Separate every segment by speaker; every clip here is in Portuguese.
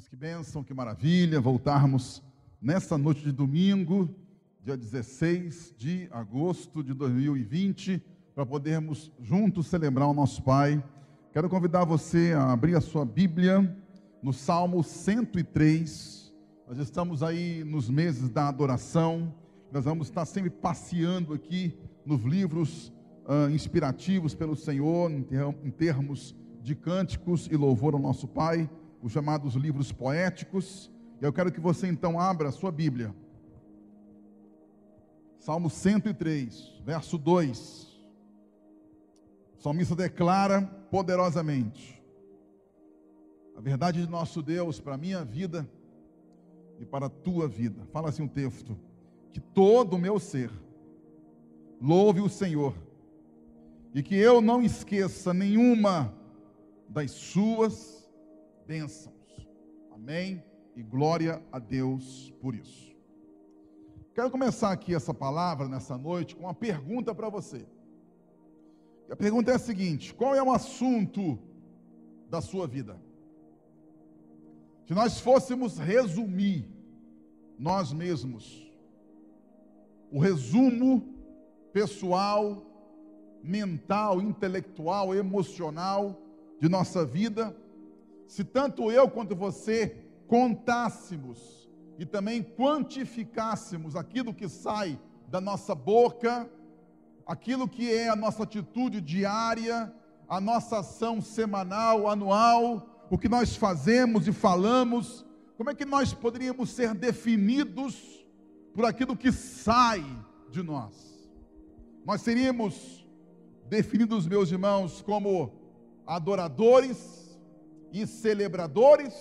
Speaker 1: Irmãos, que bênção, que maravilha voltarmos nessa noite de domingo, dia 16 de agosto de 2020, para podermos juntos celebrar o nosso Pai. Quero convidar você a abrir a sua Bíblia no Salmo 103. Nós estamos aí nos meses da adoração, nós vamos estar sempre passeando aqui nos livros uh, inspirativos pelo Senhor, em, ter, em termos de cânticos e louvor ao nosso Pai os chamados livros poéticos. E eu quero que você então abra a sua Bíblia. Salmo 103, verso 2. O salmista declara poderosamente: A verdade de nosso Deus para a minha vida e para a tua vida. Fala assim um texto: Que todo o meu ser louve o Senhor, e que eu não esqueça nenhuma das suas bênçãos. Amém? E glória a Deus por isso. Quero começar aqui essa palavra nessa noite com uma pergunta para você. E a pergunta é a seguinte: qual é o assunto da sua vida? Se nós fôssemos resumir nós mesmos, o resumo pessoal, mental, intelectual, emocional de nossa vida, se tanto eu quanto você contássemos e também quantificássemos aquilo que sai da nossa boca, aquilo que é a nossa atitude diária, a nossa ação semanal, anual, o que nós fazemos e falamos, como é que nós poderíamos ser definidos por aquilo que sai de nós? Nós seríamos definidos, meus irmãos, como adoradores, e celebradores,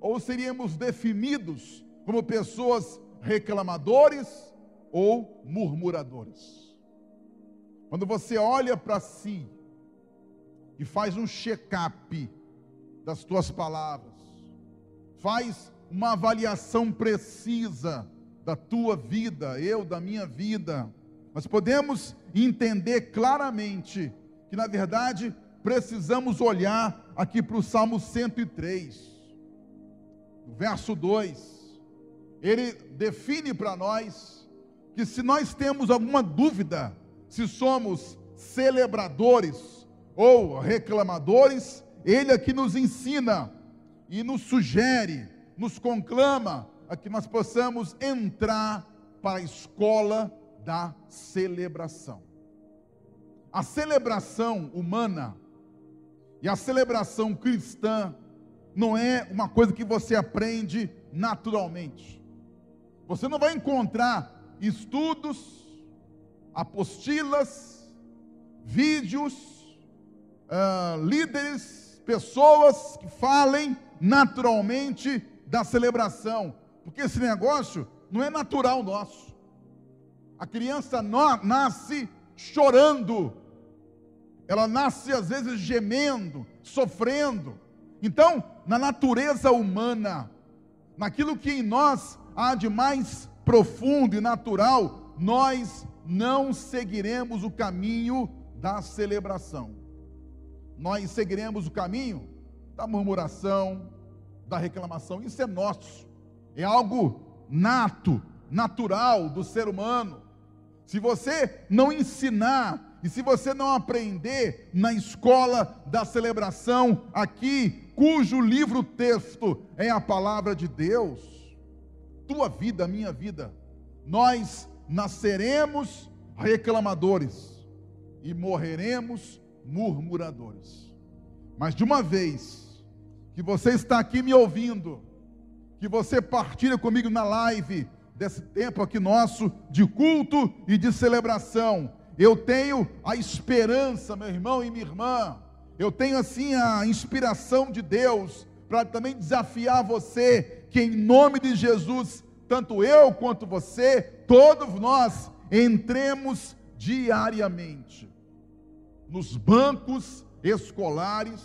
Speaker 1: ou seríamos definidos como pessoas reclamadores ou murmuradores? Quando você olha para si e faz um check-up das tuas palavras, faz uma avaliação precisa da tua vida, eu da minha vida, nós podemos entender claramente que, na verdade, precisamos olhar aqui para o Salmo 103, verso 2. Ele define para nós que se nós temos alguma dúvida se somos celebradores ou reclamadores, ele aqui nos ensina e nos sugere, nos conclama a que nós possamos entrar para a escola da celebração. A celebração humana e a celebração cristã não é uma coisa que você aprende naturalmente. Você não vai encontrar estudos, apostilas, vídeos, uh, líderes, pessoas que falem naturalmente da celebração, porque esse negócio não é natural nosso. A criança nasce chorando ela nasce às vezes gemendo, sofrendo. Então, na natureza humana, naquilo que em nós há de mais profundo e natural, nós não seguiremos o caminho da celebração. Nós seguiremos o caminho da murmuração, da reclamação. Isso é nosso. É algo nato, natural do ser humano. Se você não ensinar e se você não aprender na escola da celebração aqui, cujo livro texto é a palavra de Deus, tua vida, minha vida, nós nasceremos reclamadores e morreremos murmuradores. Mas de uma vez que você está aqui me ouvindo, que você partilha comigo na live desse tempo aqui nosso de culto e de celebração, eu tenho a esperança, meu irmão e minha irmã, eu tenho assim a inspiração de Deus para também desafiar você, que em nome de Jesus, tanto eu quanto você, todos nós, entremos diariamente nos bancos escolares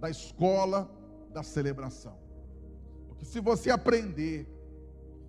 Speaker 1: da escola da celebração. Porque se você aprender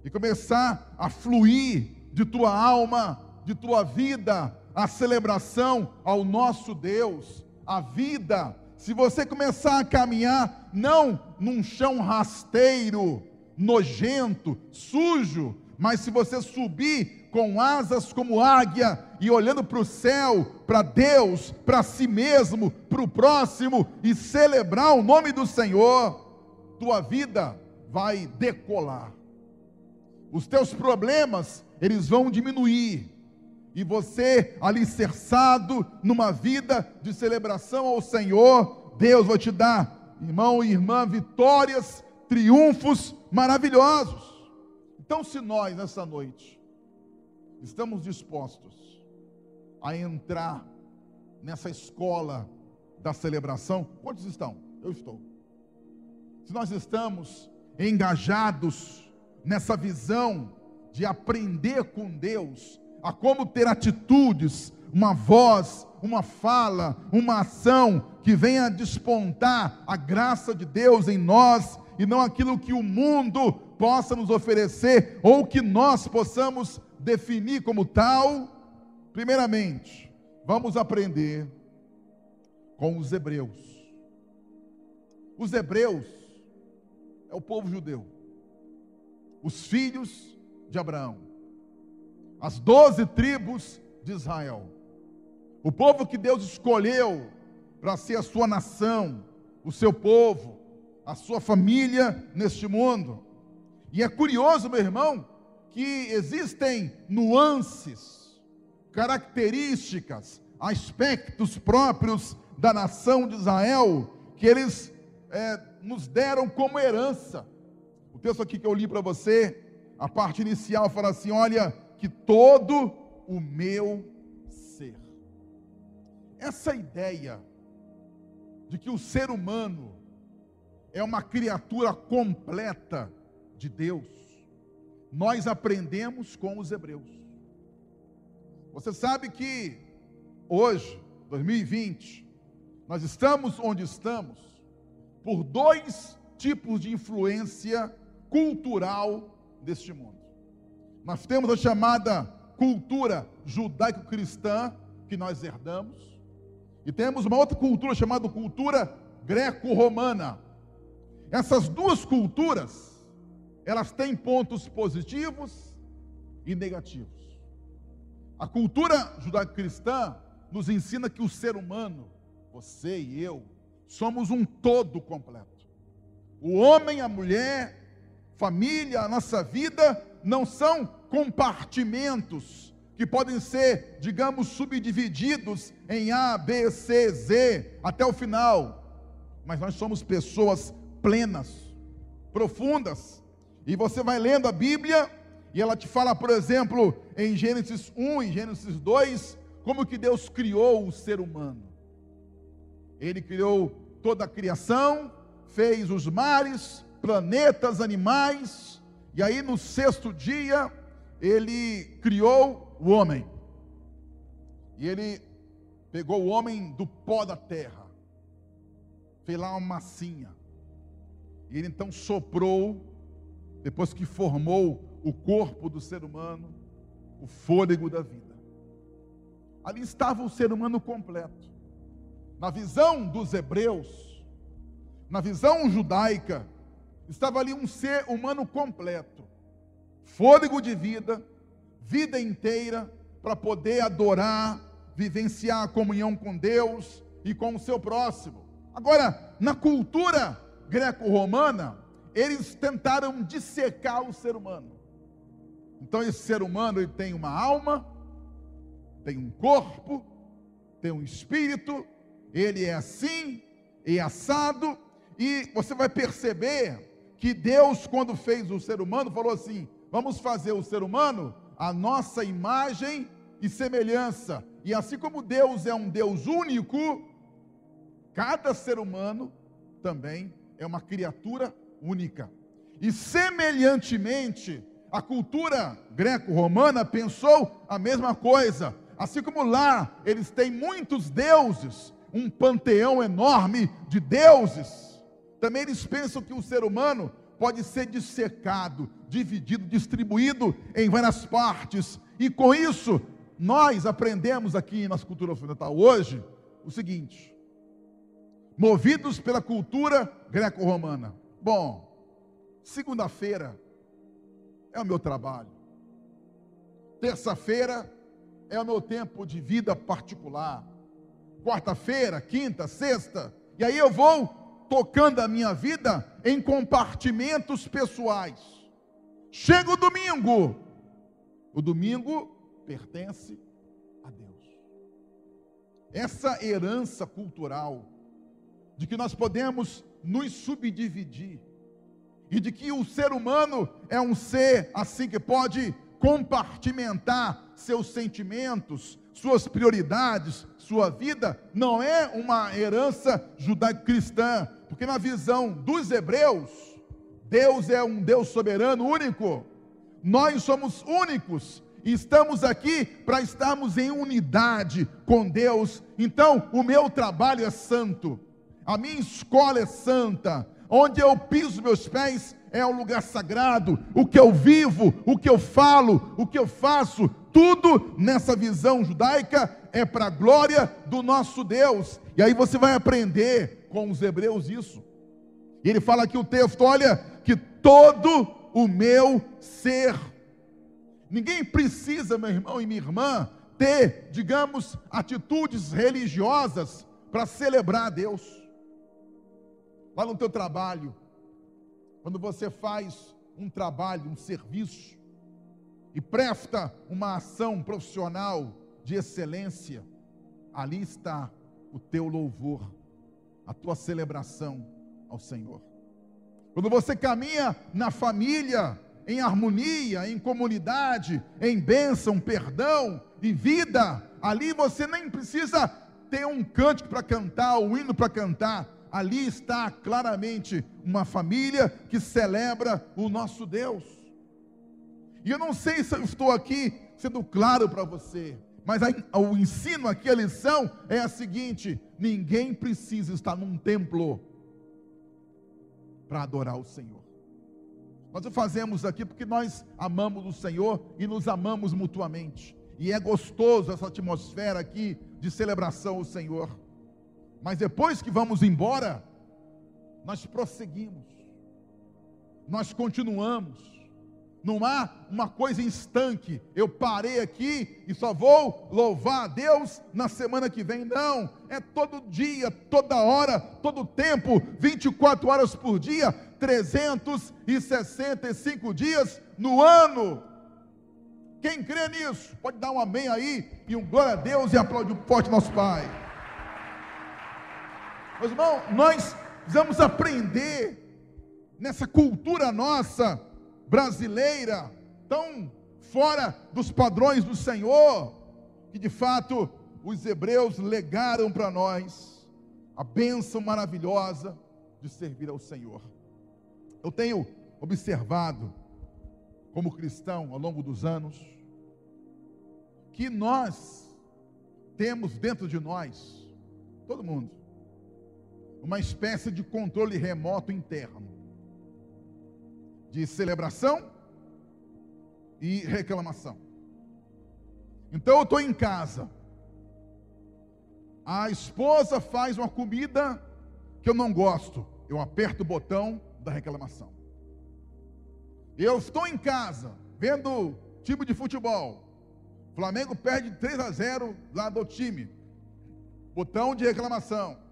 Speaker 1: e começar a fluir de tua alma de tua vida a celebração ao nosso Deus, a vida se você começar a caminhar não num chão rasteiro, nojento, sujo, mas se você subir com asas como águia e olhando para o céu, para Deus, para si mesmo, para o próximo e celebrar o nome do Senhor, tua vida vai decolar. Os teus problemas, eles vão diminuir. E você, alicerçado numa vida de celebração ao Senhor, Deus vai te dar, irmão e irmã, vitórias, triunfos maravilhosos. Então, se nós, nessa noite, estamos dispostos a entrar nessa escola da celebração, quantos estão? Eu estou. Se nós estamos engajados nessa visão de aprender com Deus, a como ter atitudes, uma voz, uma fala, uma ação que venha despontar a graça de Deus em nós e não aquilo que o mundo possa nos oferecer ou que nós possamos definir como tal, primeiramente, vamos aprender com os hebreus. Os hebreus é o povo judeu, os filhos de Abraão, as doze tribos de Israel, o povo que Deus escolheu para ser a sua nação, o seu povo, a sua família neste mundo. E é curioso, meu irmão, que existem nuances, características, aspectos próprios da nação de Israel que eles é, nos deram como herança. O texto aqui que eu li para você, a parte inicial fala assim: olha, que todo o meu ser. Essa ideia de que o ser humano é uma criatura completa, de Deus, nós aprendemos com os hebreus. Você sabe que hoje, 2020, nós estamos onde estamos por dois tipos de influência cultural deste mundo. Nós temos a chamada cultura judaico-cristã, que nós herdamos, e temos uma outra cultura chamada cultura greco-romana. Essas duas culturas elas têm pontos positivos e negativos. A cultura judaico-cristã nos ensina que o ser humano, você e eu, somos um todo completo. O homem, a mulher, família, a nossa vida não são compartimentos que podem ser, digamos, subdivididos em A, B, C, Z até o final. Mas nós somos pessoas plenas, profundas, e você vai lendo a Bíblia e ela te fala, por exemplo, em Gênesis 1, em Gênesis 2, como que Deus criou o ser humano. Ele criou toda a criação, fez os mares, planetas, animais, e aí no sexto dia ele criou o homem. E ele pegou o homem do pó da terra, fez lá uma massinha. E ele então soprou depois que formou o corpo do ser humano, o fôlego da vida. Ali estava o ser humano completo. Na visão dos hebreus, na visão judaica, estava ali um ser humano completo, fôlego de vida, vida inteira, para poder adorar, vivenciar a comunhão com Deus e com o seu próximo. Agora, na cultura greco-romana, eles tentaram dissecar o ser humano. Então esse ser humano ele tem uma alma, tem um corpo, tem um espírito, ele é assim e assado, e você vai perceber que Deus, quando fez o ser humano, falou assim: vamos fazer o ser humano a nossa imagem e semelhança. E assim como Deus é um Deus único, cada ser humano também é uma criatura única. E semelhantemente, a cultura greco-romana pensou a mesma coisa. Assim como lá eles têm muitos deuses, um panteão enorme de deuses, também eles pensam que o ser humano pode ser dissecado, dividido, distribuído em várias partes. E com isso, nós aprendemos aqui na cultura ocidental hoje o seguinte: movidos pela cultura greco-romana. Bom, segunda-feira é o meu trabalho. Terça-feira é o meu tempo de vida particular. Quarta-feira, quinta, sexta, e aí eu vou tocando a minha vida em compartimentos pessoais. Chega o domingo. O domingo pertence a Deus. Essa herança cultural de que nós podemos nos subdividir e de que o ser humano é um ser assim que pode compartimentar seus sentimentos, suas prioridades, sua vida, não é uma herança judaico-cristã, porque na visão dos hebreus, Deus é um Deus soberano único. Nós somos únicos e estamos aqui para estarmos em unidade com Deus. Então, o meu trabalho é santo, a minha escola é santa, onde eu piso meus pés é um lugar sagrado. O que eu vivo, o que eu falo, o que eu faço, tudo nessa visão judaica é para a glória do nosso Deus. E aí você vai aprender com os hebreus isso. E ele fala aqui o texto: olha, que todo o meu ser. Ninguém precisa, meu irmão e minha irmã, ter, digamos, atitudes religiosas para celebrar a Deus. Lá no teu trabalho, quando você faz um trabalho, um serviço, e presta uma ação profissional de excelência, ali está o teu louvor, a tua celebração ao Senhor. Quando você caminha na família, em harmonia, em comunidade, em bênção, perdão e vida, ali você nem precisa ter um cântico para cantar, um hino para cantar, ali está claramente uma família que celebra o nosso Deus. E eu não sei se eu estou aqui sendo claro para você, mas o ensino aqui, a lição é a seguinte: ninguém precisa estar num templo para adorar o Senhor. Nós o fazemos aqui porque nós amamos o Senhor e nos amamos mutuamente. E é gostoso essa atmosfera aqui de celebração ao Senhor. Mas depois que vamos embora, nós prosseguimos, nós continuamos. Não há uma coisa em estanque, eu parei aqui e só vou louvar a Deus na semana que vem. Não, é todo dia, toda hora, todo tempo, 24 horas por dia, 365 dias no ano. Quem crê nisso, pode dar um amém aí e um glória a Deus e aplaude forte nosso Pai. Meus irmãos, nós precisamos aprender nessa cultura nossa brasileira, tão fora dos padrões do Senhor, que de fato os hebreus legaram para nós a bênção maravilhosa de servir ao Senhor. Eu tenho observado, como cristão, ao longo dos anos, que nós temos dentro de nós, todo mundo, uma espécie de controle remoto interno de celebração e reclamação. Então eu estou em casa, a esposa faz uma comida que eu não gosto, eu aperto o botão da reclamação. Eu estou em casa, vendo time de futebol, Flamengo perde 3 a 0 lá do time, botão de reclamação.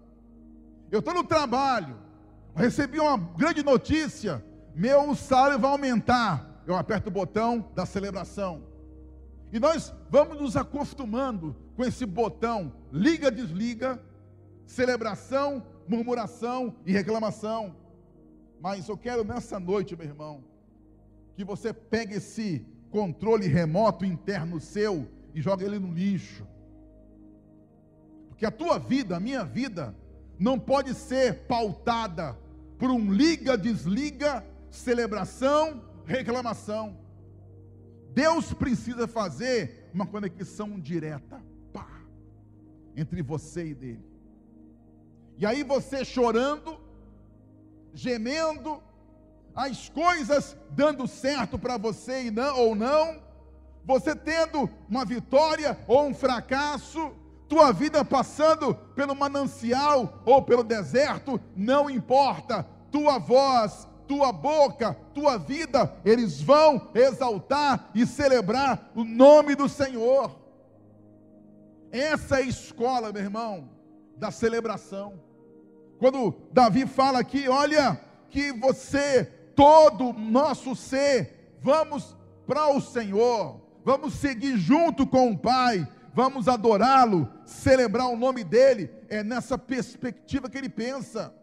Speaker 1: Eu estou no trabalho, recebi uma grande notícia, meu salário vai aumentar. Eu aperto o botão da celebração. E nós vamos nos acostumando com esse botão liga, desliga, celebração, murmuração e reclamação. Mas eu quero nessa noite, meu irmão, que você pegue esse controle remoto interno seu e jogue ele no lixo. Porque a tua vida, a minha vida, não pode ser pautada por um liga-desliga, celebração, reclamação. Deus precisa fazer uma conexão direta pá, entre você e dele. E aí você chorando, gemendo, as coisas dando certo para você e não, ou não, você tendo uma vitória ou um fracasso, tua vida passando pelo manancial ou pelo deserto, não importa, tua voz, tua boca, tua vida, eles vão exaltar e celebrar o nome do Senhor. Essa é a escola, meu irmão, da celebração. Quando Davi fala aqui, olha, que você, todo nosso ser, vamos para o Senhor, vamos seguir junto com o Pai, vamos adorá-lo, celebrar o nome dele, é nessa perspectiva que ele pensa.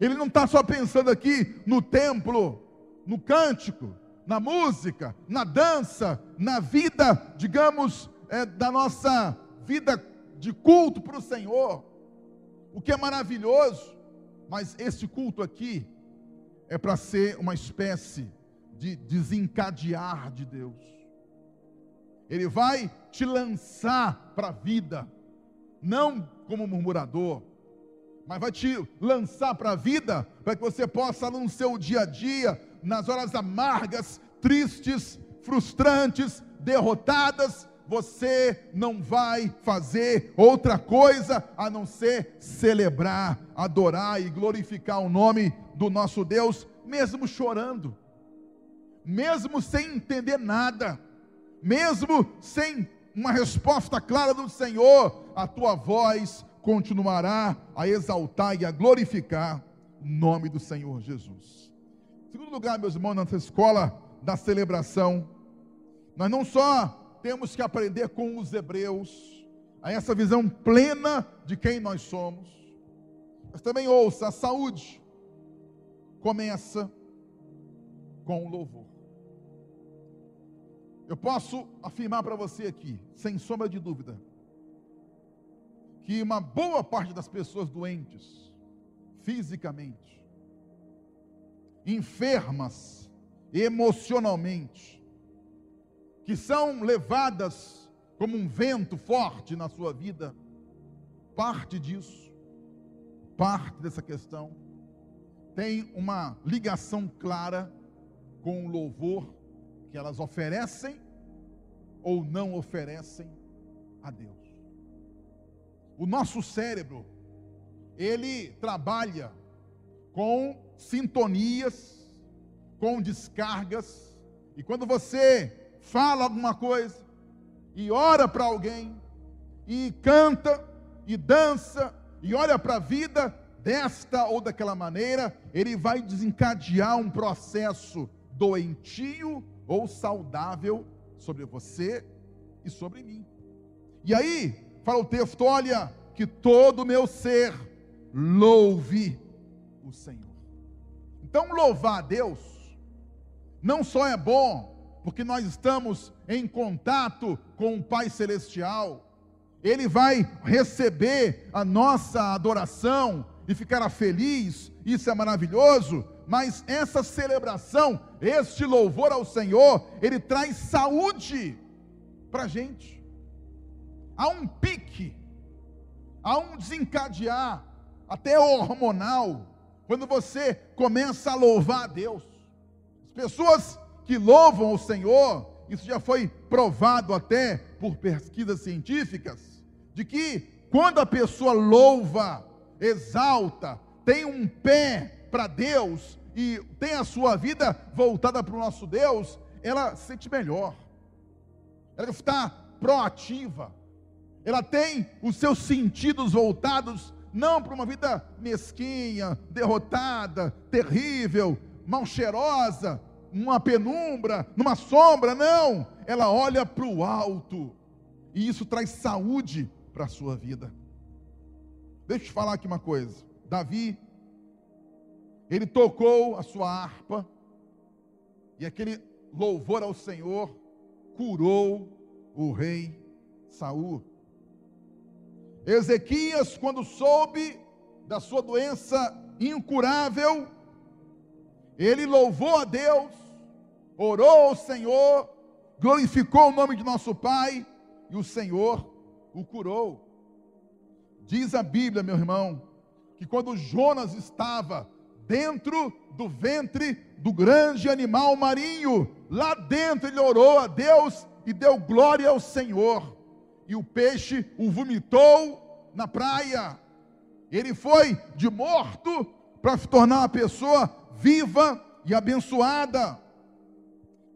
Speaker 1: Ele não está só pensando aqui no templo, no cântico, na música, na dança, na vida, digamos, é, da nossa vida de culto para o Senhor o que é maravilhoso, mas esse culto aqui é para ser uma espécie de desencadear de Deus. Ele vai te lançar para a vida, não como murmurador, mas vai te lançar para a vida, para que você possa no seu dia a dia, nas horas amargas, tristes, frustrantes, derrotadas, você não vai fazer outra coisa a não ser celebrar, adorar e glorificar o nome do nosso Deus, mesmo chorando, mesmo sem entender nada, mesmo sem uma resposta clara do Senhor, a tua voz continuará a exaltar e a glorificar o nome do Senhor Jesus. Segundo lugar, meus irmãos, nessa escola da celebração, nós não só temos que aprender com os hebreus, a essa visão plena de quem nós somos. Mas também ouça, a saúde começa com o louvor. Eu posso afirmar para você aqui, sem sombra de dúvida, que uma boa parte das pessoas doentes, fisicamente, enfermas emocionalmente, que são levadas como um vento forte na sua vida, parte disso, parte dessa questão, tem uma ligação clara com o louvor que elas oferecem ou não oferecem a Deus. O nosso cérebro, ele trabalha com sintonias, com descargas, e quando você fala alguma coisa, e ora para alguém, e canta, e dança, e olha para a vida desta ou daquela maneira, ele vai desencadear um processo doentio ou saudável sobre você e sobre mim. E aí, fala o texto: olha, que todo o meu ser louve o Senhor. Então, louvar a Deus não só é bom, porque nós estamos em contato com o Pai Celestial, Ele vai receber a nossa adoração e ficará feliz, isso é maravilhoso, mas essa celebração, este louvor ao Senhor, ele traz saúde para a gente. Há um pique, há um desencadear, até hormonal, quando você começa a louvar a Deus. As pessoas que louvam o Senhor, isso já foi provado até por pesquisas científicas, de que quando a pessoa louva, exalta, tem um pé para Deus e tem a sua vida voltada para o nosso Deus, ela se sente melhor, ela está proativa, ela tem os seus sentidos voltados não para uma vida mesquinha, derrotada, terrível, mal cheirosa, numa penumbra, numa sombra, não. Ela olha para o alto. E isso traz saúde para a sua vida. Deixa eu te falar aqui uma coisa. Davi, ele tocou a sua harpa, e aquele louvor ao Senhor curou o rei Saul. Ezequias, quando soube da sua doença incurável, ele louvou a Deus, orou ao Senhor, glorificou o nome de nosso Pai e o Senhor o curou. Diz a Bíblia, meu irmão, que quando Jonas estava dentro do ventre do grande animal marinho, lá dentro ele orou a Deus e deu glória ao Senhor. e o peixe o vomitou na praia. Ele foi de morto para se tornar uma pessoa viva e abençoada.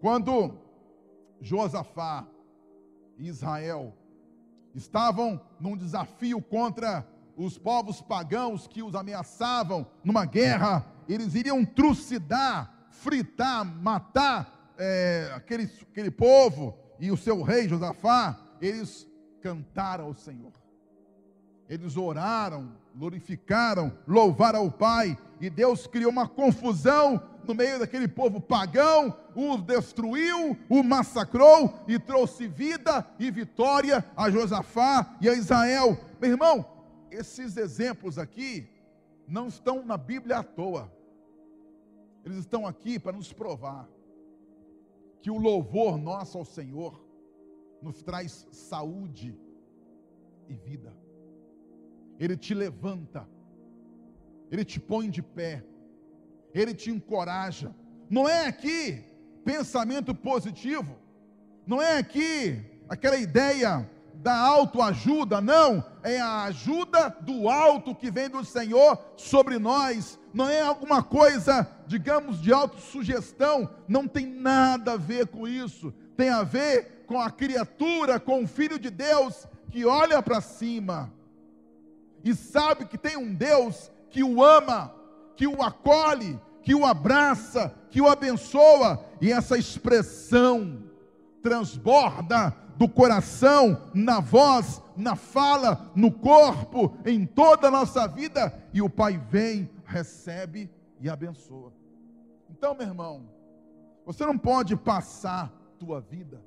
Speaker 1: Quando Josafá e Israel estavam num desafio contra os povos pagãos que os ameaçavam numa guerra, eles iriam trucidar, fritar, matar é, aquele, aquele povo e o seu rei Josafá, eles cantaram ao Senhor. Eles oraram, glorificaram, louvaram ao Pai, e Deus criou uma confusão no meio daquele povo pagão, o destruiu, o massacrou e trouxe vida e vitória a Josafá e a Israel. Meu irmão, esses exemplos aqui não estão na Bíblia à toa. Eles estão aqui para nos provar que o louvor nosso ao Senhor nos traz saúde e vida. Ele te levanta, ele te põe de pé, ele te encoraja. Não é aqui pensamento positivo, não é aqui aquela ideia da autoajuda, não, é a ajuda do alto que vem do Senhor sobre nós, não é alguma coisa, digamos, de autossugestão, não tem nada a ver com isso, tem a ver com a criatura, com o Filho de Deus que olha para cima e sabe que tem um Deus que o ama, que o acolhe, que o abraça, que o abençoa, e essa expressão transborda do coração, na voz, na fala, no corpo, em toda a nossa vida, e o Pai vem, recebe e abençoa. Então, meu irmão, você não pode passar tua vida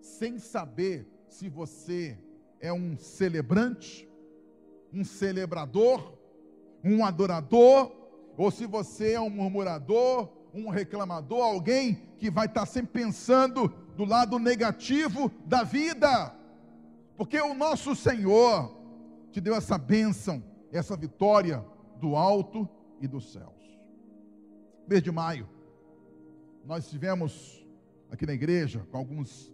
Speaker 1: sem saber se você é um celebrante um celebrador, um adorador, ou se você é um murmurador, um reclamador, alguém que vai estar sempre pensando do lado negativo da vida, porque o nosso Senhor te deu essa bênção, essa vitória do alto e dos céus. Mês de maio, nós tivemos aqui na igreja com alguns,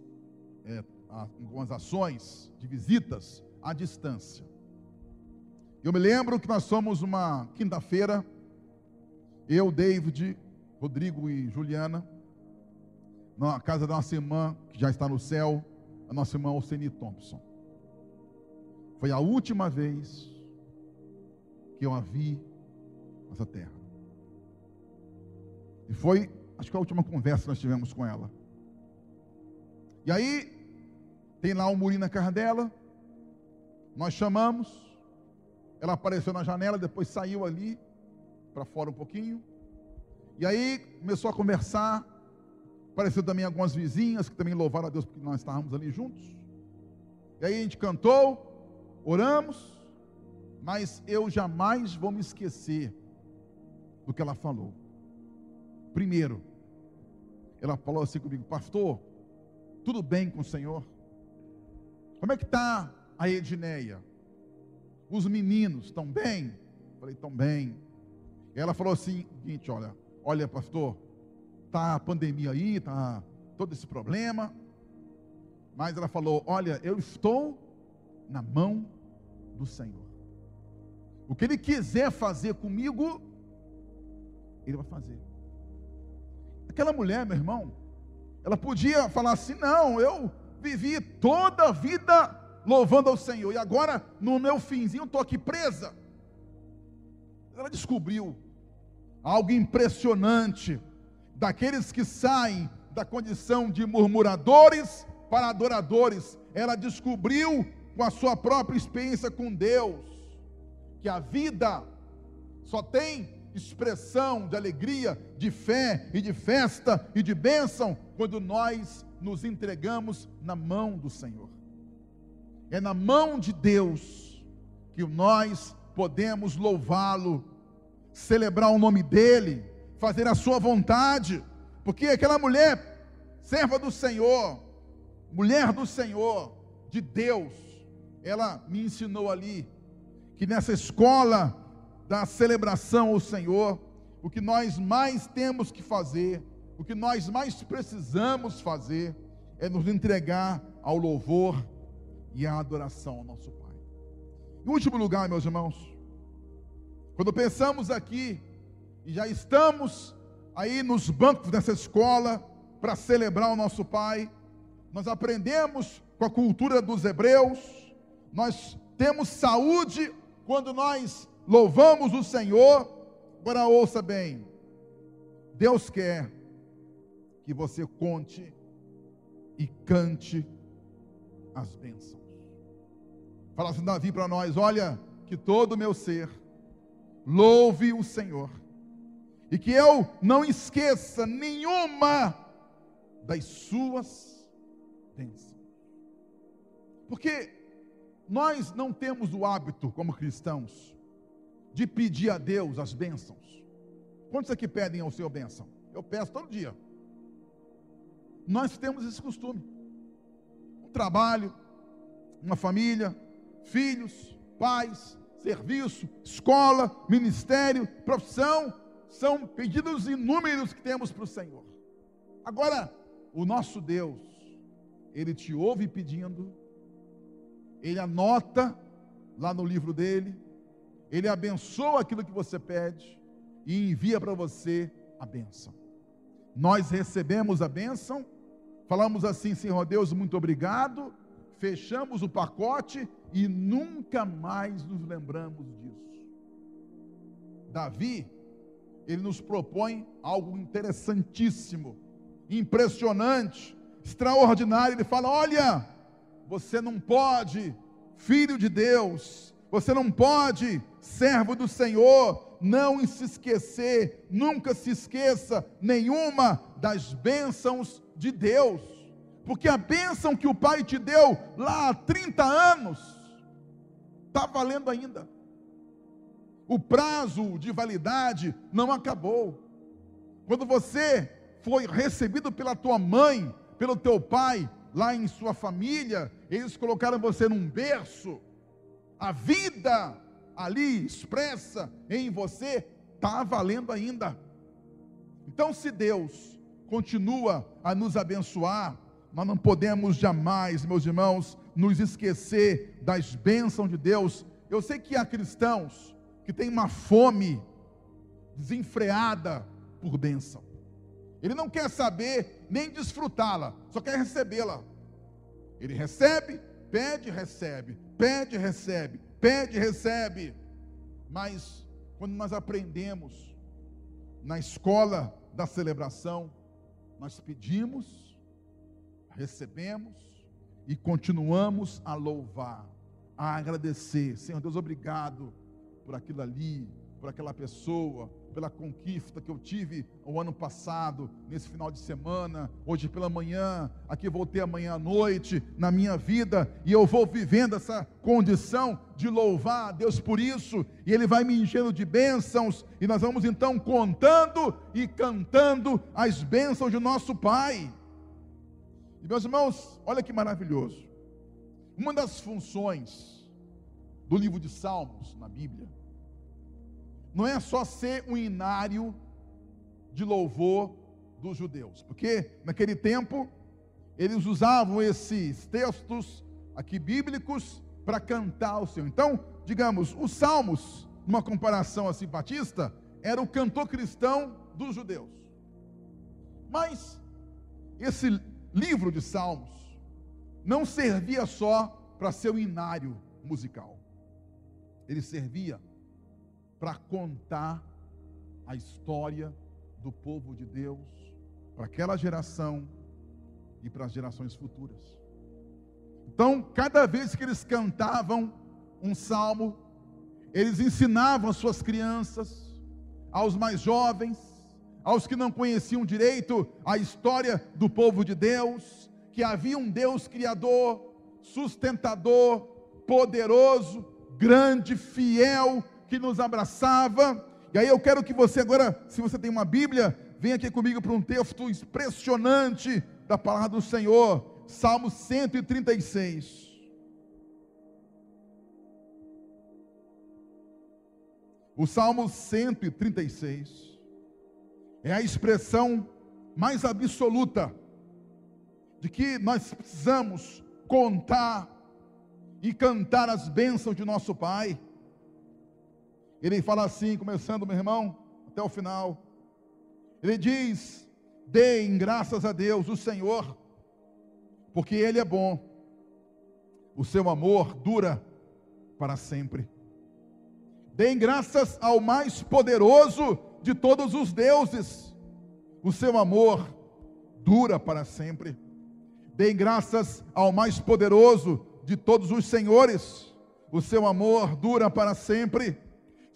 Speaker 1: é, algumas ações de visitas à distância. Eu me lembro que nós fomos uma quinta-feira, eu, David, Rodrigo e Juliana, na casa da nossa irmã, que já está no céu, a nossa irmã Oceni Thompson. Foi a última vez que eu a vi nessa terra. E foi, acho que a última conversa que nós tivemos com ela. E aí, tem lá um murinho na dela, nós chamamos, ela apareceu na janela, depois saiu ali para fora um pouquinho. E aí começou a conversar. Apareceu também algumas vizinhas que também louvaram a Deus porque nós estávamos ali juntos. E aí a gente cantou, oramos, mas eu jamais vou me esquecer do que ela falou. Primeiro, ela falou assim comigo, pastor, tudo bem com o Senhor? Como é que está a Edneia? Os meninos estão bem? Falei, estão bem. Ela falou assim: seguinte, olha, olha, pastor, tá a pandemia aí, tá todo esse problema. Mas ela falou: olha, eu estou na mão do Senhor. O que Ele quiser fazer comigo, Ele vai fazer. Aquela mulher, meu irmão, ela podia falar assim: não, eu vivi toda a vida louvando ao Senhor. E agora, no meu finzinho, estou aqui presa. Ela descobriu algo impressionante daqueles que saem da condição de murmuradores para adoradores. Ela descobriu com a sua própria experiência com Deus que a vida só tem expressão de alegria, de fé e de festa e de bênção quando nós nos entregamos na mão do Senhor. É na mão de Deus que nós podemos louvá-lo, celebrar o nome dEle, fazer a sua vontade, porque aquela mulher, serva do Senhor, mulher do Senhor, de Deus, ela me ensinou ali que nessa escola da celebração ao Senhor, o que nós mais temos que fazer, o que nós mais precisamos fazer, é nos entregar ao louvor e a adoração ao nosso Pai. Em último lugar, meus irmãos, quando pensamos aqui e já estamos aí nos bancos dessa escola para celebrar o nosso Pai, nós aprendemos com a cultura dos hebreus, nós temos saúde quando nós louvamos o Senhor. Agora ouça bem, Deus quer que você conte e cante as bênçãos. Fala assim, Davi para nós: olha, que todo o meu ser louve o Senhor, e que eu não esqueça nenhuma das suas bênçãos. Porque nós não temos o hábito, como cristãos, de pedir a Deus as bênçãos. Quantos aqui pedem ao Senhor bênção? Eu peço todo dia. Nós temos esse costume. Trabalho, uma família, filhos, pais, serviço, escola, ministério, profissão, são pedidos inúmeros que temos para o Senhor. Agora, o nosso Deus, Ele te ouve pedindo, Ele anota lá no livro dele, Ele abençoa aquilo que você pede e envia para você a bênção. Nós recebemos a bênção, falamos assim, Senhor Deus, muito obrigado, fechamos o pacote e nunca mais nos lembramos disso. Davi, ele nos propõe algo interessantíssimo, impressionante, extraordinário. Ele fala: Olha, você não pode, filho de Deus, você não pode, servo do Senhor, não se esquecer, nunca se esqueça nenhuma das bênçãos de Deus, porque a bênção que o Pai te deu lá há 30 anos, está valendo ainda. O prazo de validade não acabou. Quando você foi recebido pela tua mãe, pelo teu pai, lá em sua família, eles colocaram você num berço, a vida ali expressa em você está valendo ainda. Então, se Deus continua a nos abençoar, nós não podemos jamais, meus irmãos, nos esquecer das bênçãos de Deus. Eu sei que há cristãos que têm uma fome desenfreada por bênção. Ele não quer saber nem desfrutá-la, só quer recebê-la. Ele recebe, pede, recebe, pede, recebe, pede, recebe. Mas quando nós aprendemos na escola da celebração, nós pedimos, recebemos e continuamos a louvar, a agradecer. Senhor Deus, obrigado por aquilo ali, por aquela pessoa, pela conquista que eu tive o ano passado, nesse final de semana, hoje pela manhã, aqui vou ter amanhã à noite, na minha vida, e eu vou vivendo essa condição de louvar a Deus por isso, e Ele vai me enchendo de bênçãos, e nós vamos então contando e cantando as bênçãos de nosso Pai. E meus irmãos, olha que maravilhoso. Uma das funções do livro de Salmos na Bíblia não é só ser um inário de louvor dos judeus, porque naquele tempo eles usavam esses textos aqui bíblicos para cantar ao Senhor. Então, digamos, os Salmos, numa comparação assim batista, era o cantor cristão dos judeus. Mas esse livro de Salmos não servia só para ser um inário musical. Ele servia para contar a história do povo de Deus para aquela geração e para as gerações futuras. Então, cada vez que eles cantavam um salmo, eles ensinavam às suas crianças, aos mais jovens, aos que não conheciam direito a história do povo de Deus, que havia um Deus criador, sustentador, poderoso, grande, fiel, que nos abraçava. E aí eu quero que você agora, se você tem uma Bíblia, venha aqui comigo para um texto impressionante da palavra do Senhor, Salmo 136. O Salmo 136 é a expressão mais absoluta de que nós precisamos contar e cantar as bênçãos de nosso Pai. Ele fala assim, começando, meu irmão, até o final. Ele diz: Deem graças a Deus, o Senhor, porque Ele é bom, o seu amor dura para sempre. Deem graças ao mais poderoso de todos os deuses, o seu amor dura para sempre. Deem graças ao mais poderoso de todos os senhores, o seu amor dura para sempre.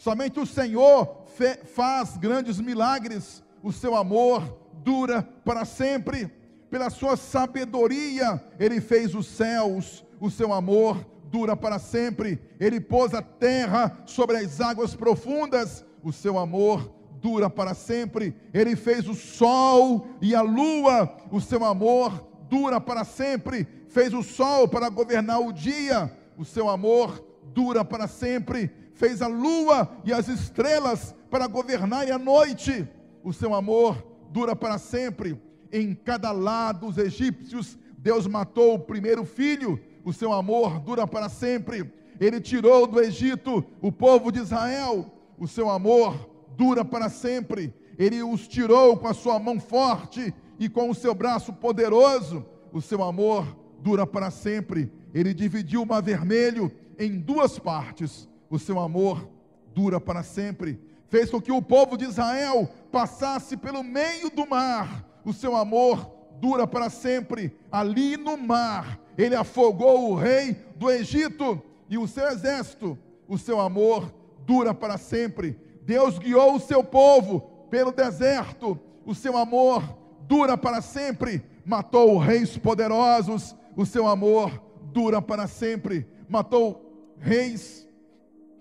Speaker 1: Somente o Senhor faz grandes milagres, o seu amor dura para sempre. Pela sua sabedoria, ele fez os céus, o seu amor dura para sempre. Ele pôs a terra sobre as águas profundas, o seu amor dura para sempre. Ele fez o sol e a lua, o seu amor dura para sempre. Fez o sol para governar o dia, o seu amor dura para sempre. Fez a lua e as estrelas para governar a noite, o seu amor dura para sempre. Em cada lado dos egípcios, Deus matou o primeiro filho, o seu amor dura para sempre. Ele tirou do Egito o povo de Israel, o seu amor dura para sempre. Ele os tirou com a sua mão forte e com o seu braço poderoso, o seu amor dura para sempre. Ele dividiu o mar vermelho em duas partes, o seu amor dura para sempre fez com que o povo de Israel passasse pelo meio do mar. O seu amor dura para sempre. Ali no mar, ele afogou o rei do Egito e o seu exército. O seu amor dura para sempre. Deus guiou o seu povo pelo deserto. O seu amor dura para sempre. Matou reis poderosos. O seu amor dura para sempre. Matou reis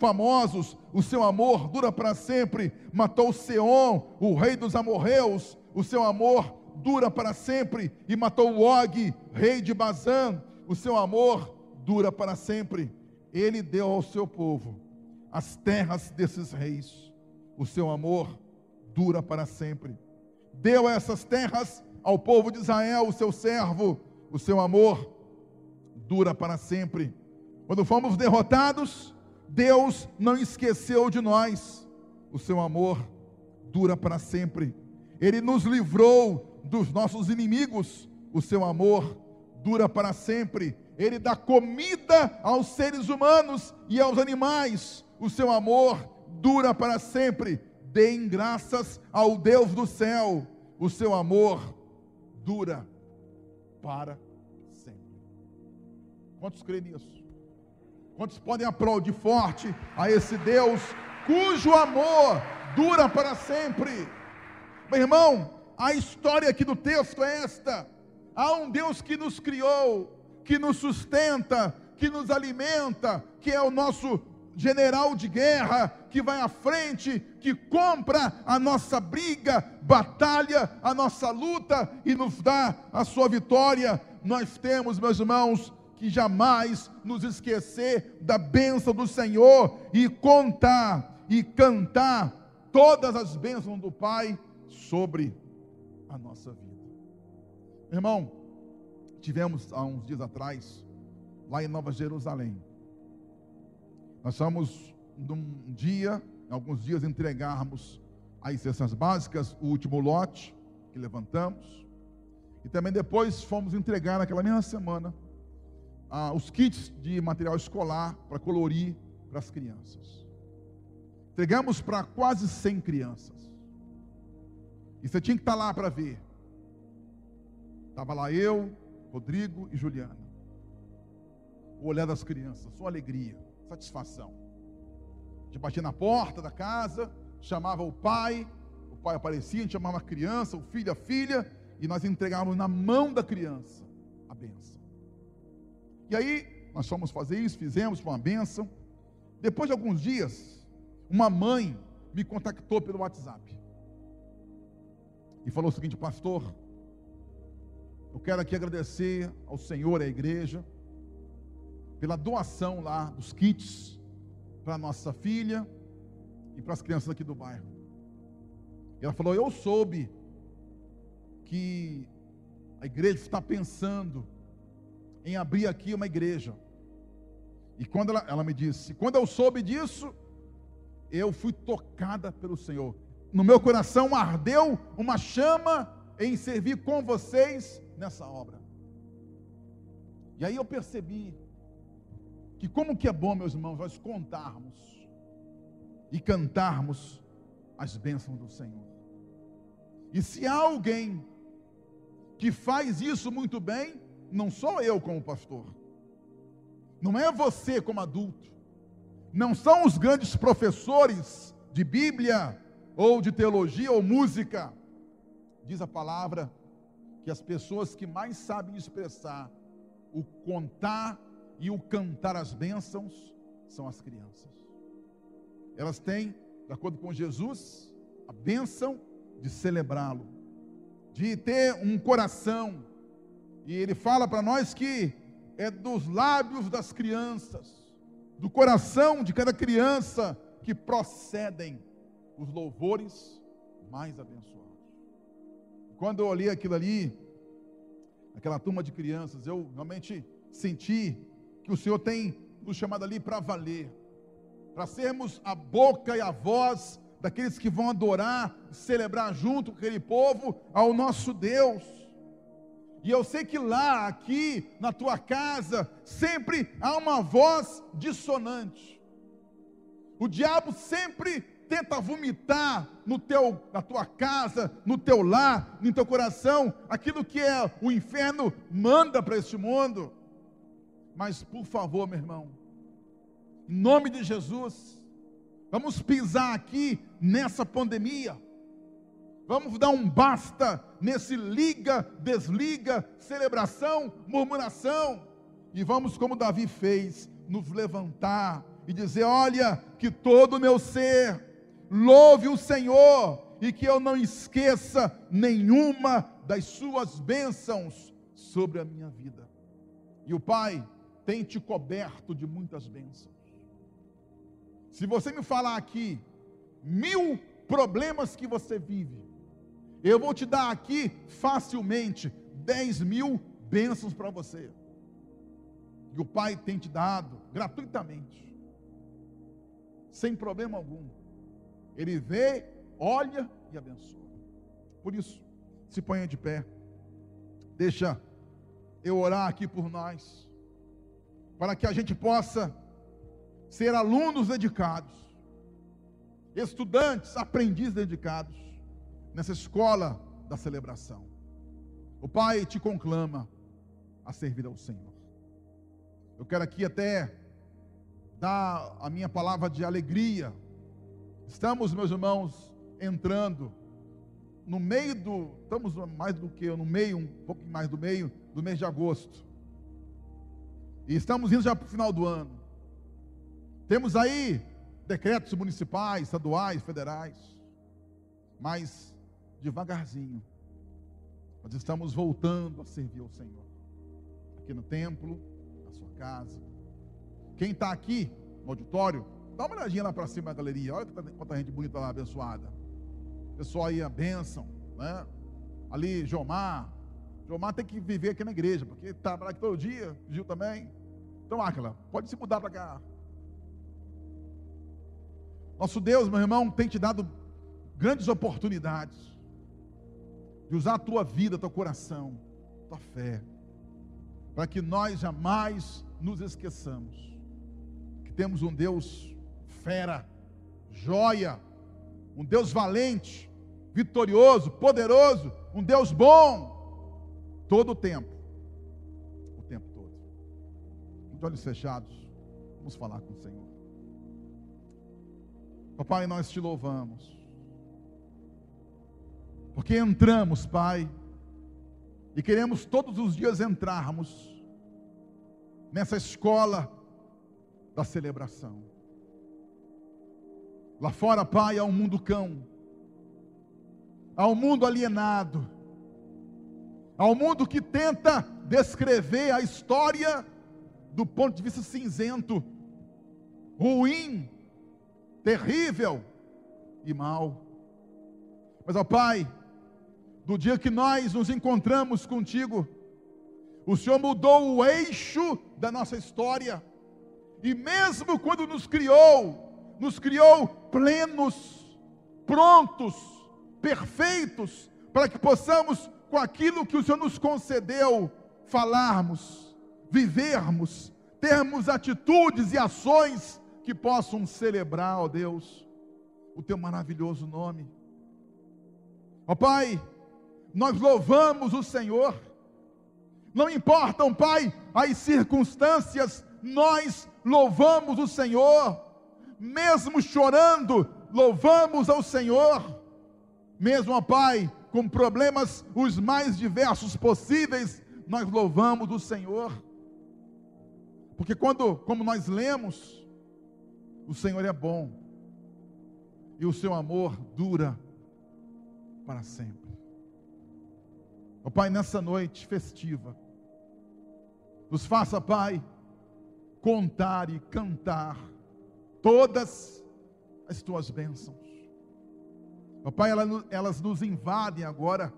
Speaker 1: famosos, o seu amor dura para sempre. Matou Seom, o rei dos amorreus, o seu amor dura para sempre. E matou Og, rei de Bazã, o seu amor dura para sempre. Ele deu ao seu povo as terras desses reis, o seu amor dura para sempre. Deu essas terras ao povo de Israel, o seu servo, o seu amor dura para sempre. Quando fomos derrotados, Deus não esqueceu de nós. O seu amor dura para sempre. Ele nos livrou dos nossos inimigos. O seu amor dura para sempre. Ele dá comida aos seres humanos e aos animais. O seu amor dura para sempre. Deem graças ao Deus do céu. O seu amor dura para sempre. Quantos creem nisso? Quantos podem aplaudir forte a esse Deus cujo amor dura para sempre? Meu irmão, a história aqui do texto é esta: há um Deus que nos criou, que nos sustenta, que nos alimenta, que é o nosso general de guerra, que vai à frente, que compra a nossa briga, batalha, a nossa luta e nos dá a sua vitória. Nós temos, meus irmãos, que jamais nos esquecer da bênção do Senhor e contar e cantar todas as bênçãos do Pai sobre a nossa vida. Irmão, tivemos há uns dias atrás, lá em Nova Jerusalém, nós fomos num dia, alguns dias, entregarmos as cestas básicas, o último lote que levantamos, e também depois fomos entregar naquela mesma semana ah, os kits de material escolar para colorir para as crianças. Entregamos para quase 100 crianças. E você tinha que estar tá lá para ver. Estava lá eu, Rodrigo e Juliana. O olhar das crianças, sua alegria, satisfação. A gente batia na porta da casa, chamava o pai, o pai aparecia, a gente chamava a criança, o filho, a filha, e nós entregávamos na mão da criança a benção. E aí, nós fomos fazer isso, fizemos, foi uma benção. Depois de alguns dias, uma mãe me contactou pelo WhatsApp. E falou o seguinte, pastor, eu quero aqui agradecer ao Senhor e à igreja pela doação lá dos kits para nossa filha e para as crianças aqui do bairro. Ela falou: Eu soube que a igreja está pensando em abrir aqui uma igreja. E quando ela, ela me disse, quando eu soube disso, eu fui tocada pelo Senhor. No meu coração ardeu uma chama em servir com vocês nessa obra. E aí eu percebi que como que é bom, meus irmãos, nós contarmos e cantarmos as bênçãos do Senhor. E se há alguém que faz isso muito bem, não sou eu como pastor. Não é você como adulto. Não são os grandes professores de Bíblia ou de teologia ou música. Diz a palavra que as pessoas que mais sabem expressar o contar e o cantar as bênçãos são as crianças. Elas têm, de acordo com Jesus, a bênção de celebrá-lo, de ter um coração. E ele fala para nós que é dos lábios das crianças, do coração de cada criança que procedem os louvores mais abençoados. Quando eu olhei aquilo ali, aquela turma de crianças, eu realmente senti que o Senhor tem nos chamado ali para valer, para sermos a boca e a voz daqueles que vão adorar, celebrar junto com aquele povo ao nosso Deus. E eu sei que lá, aqui, na tua casa, sempre há uma voz dissonante. O diabo sempre tenta vomitar no teu, na tua casa, no teu lar, no teu coração, aquilo que é o inferno manda para este mundo. Mas por favor, meu irmão, em nome de Jesus, vamos pisar aqui nessa pandemia. Vamos dar um basta nesse liga, desliga, celebração, murmuração. E vamos, como Davi fez, nos levantar e dizer: Olha, que todo o meu ser louve o Senhor e que eu não esqueça nenhuma das suas bênçãos sobre a minha vida. E o Pai tem te coberto de muitas bênçãos. Se você me falar aqui mil problemas que você vive, eu vou te dar aqui facilmente 10 mil bênçãos para você. E o Pai tem te dado gratuitamente, sem problema algum. Ele vê, olha e abençoa. Por isso, se ponha de pé. Deixa eu orar aqui por nós para que a gente possa ser alunos dedicados, estudantes, aprendizes dedicados nessa escola da celebração. O Pai te conclama a servir ao Senhor. Eu quero aqui até dar a minha palavra de alegria. Estamos, meus irmãos, entrando no meio do, estamos mais do que no meio, um pouco mais do meio do mês de agosto. E estamos indo já para o final do ano. Temos aí decretos municipais, estaduais, federais. Mas devagarzinho, nós estamos voltando a servir ao Senhor. Aqui no templo, na sua casa. Quem está aqui no auditório, dá uma olhadinha lá para cima da galeria. Olha quanta gente bonita lá, abençoada. Pessoal aí, a bênção. Né? Ali, Jomar, Jomar tem que viver aqui na igreja, porque está aqui todo dia, Gil também. Então, Áquila, pode se mudar para cá. Nosso Deus, meu irmão, tem te dado grandes oportunidades de usar a tua vida, teu coração, tua fé, para que nós jamais nos esqueçamos que temos um Deus fera, joia, um Deus valente, vitorioso, poderoso, um Deus bom, todo o tempo. O tempo todo. De olhos fechados, vamos falar com o Senhor. Papai, nós te louvamos. Porque entramos, Pai, e queremos todos os dias entrarmos nessa escola da celebração. Lá fora, Pai, há um mundo cão, há um mundo alienado, ao mundo que tenta descrever a história do ponto de vista cinzento, ruim, terrível e mal. Mas, ó Pai, do dia que nós nos encontramos contigo, o Senhor mudou o eixo da nossa história, E mesmo quando nos criou, nos criou plenos, prontos, perfeitos, para que possamos, com aquilo que o Senhor nos concedeu, falarmos, vivermos, termos atitudes e ações que possam celebrar, ó Deus, o teu maravilhoso nome. Ó Pai, nós louvamos o Senhor. Não importam, Pai, as circunstâncias, nós louvamos o Senhor. Mesmo chorando, louvamos ao Senhor. Mesmo, Pai, com problemas os mais diversos possíveis, nós louvamos o Senhor. Porque quando, como nós lemos, o Senhor é bom e o seu amor dura para sempre. Ó Pai, nessa noite festiva, nos faça, Pai, contar e cantar todas as tuas bênçãos. Ó Pai, elas nos invadem agora.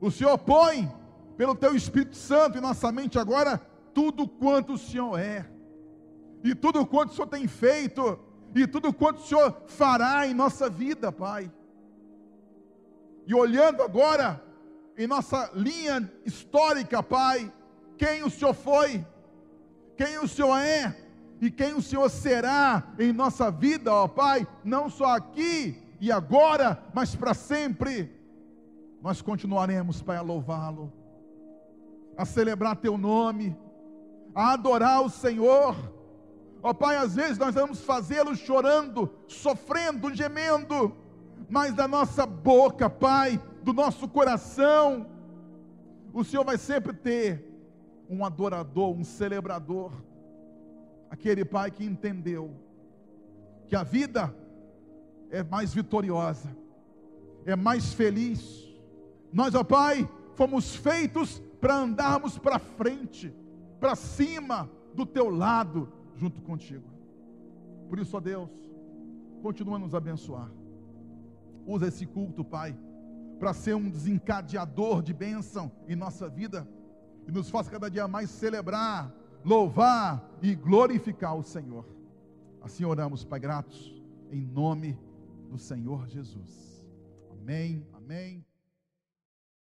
Speaker 1: O Senhor põe, pelo Teu Espírito Santo em nossa mente agora, tudo quanto o Senhor é, e tudo quanto o Senhor tem feito, e tudo quanto o Senhor fará em nossa vida, Pai. E olhando agora em nossa linha histórica, Pai, quem o Senhor foi, quem o Senhor é e quem o Senhor será em nossa vida, ó Pai, não só aqui e agora, mas para sempre. Nós continuaremos, Pai, a louvá-lo, a celebrar Teu nome, a adorar o Senhor. Ó Pai, às vezes nós vamos fazê-lo chorando, sofrendo, gemendo, mas da nossa boca, Pai, do nosso coração, o Senhor vai sempre ter um adorador, um celebrador, aquele Pai que entendeu que a vida é mais vitoriosa, é mais feliz. Nós, ó Pai, fomos feitos para andarmos para frente, para cima, do teu lado, junto contigo. Por isso, ó Deus, continua a nos abençoar. Usa esse culto, Pai, para ser um desencadeador de bênção em nossa vida e nos faça cada dia mais celebrar, louvar e glorificar o Senhor. Assim oramos, Pai, gratos, em nome do Senhor Jesus. Amém, amém.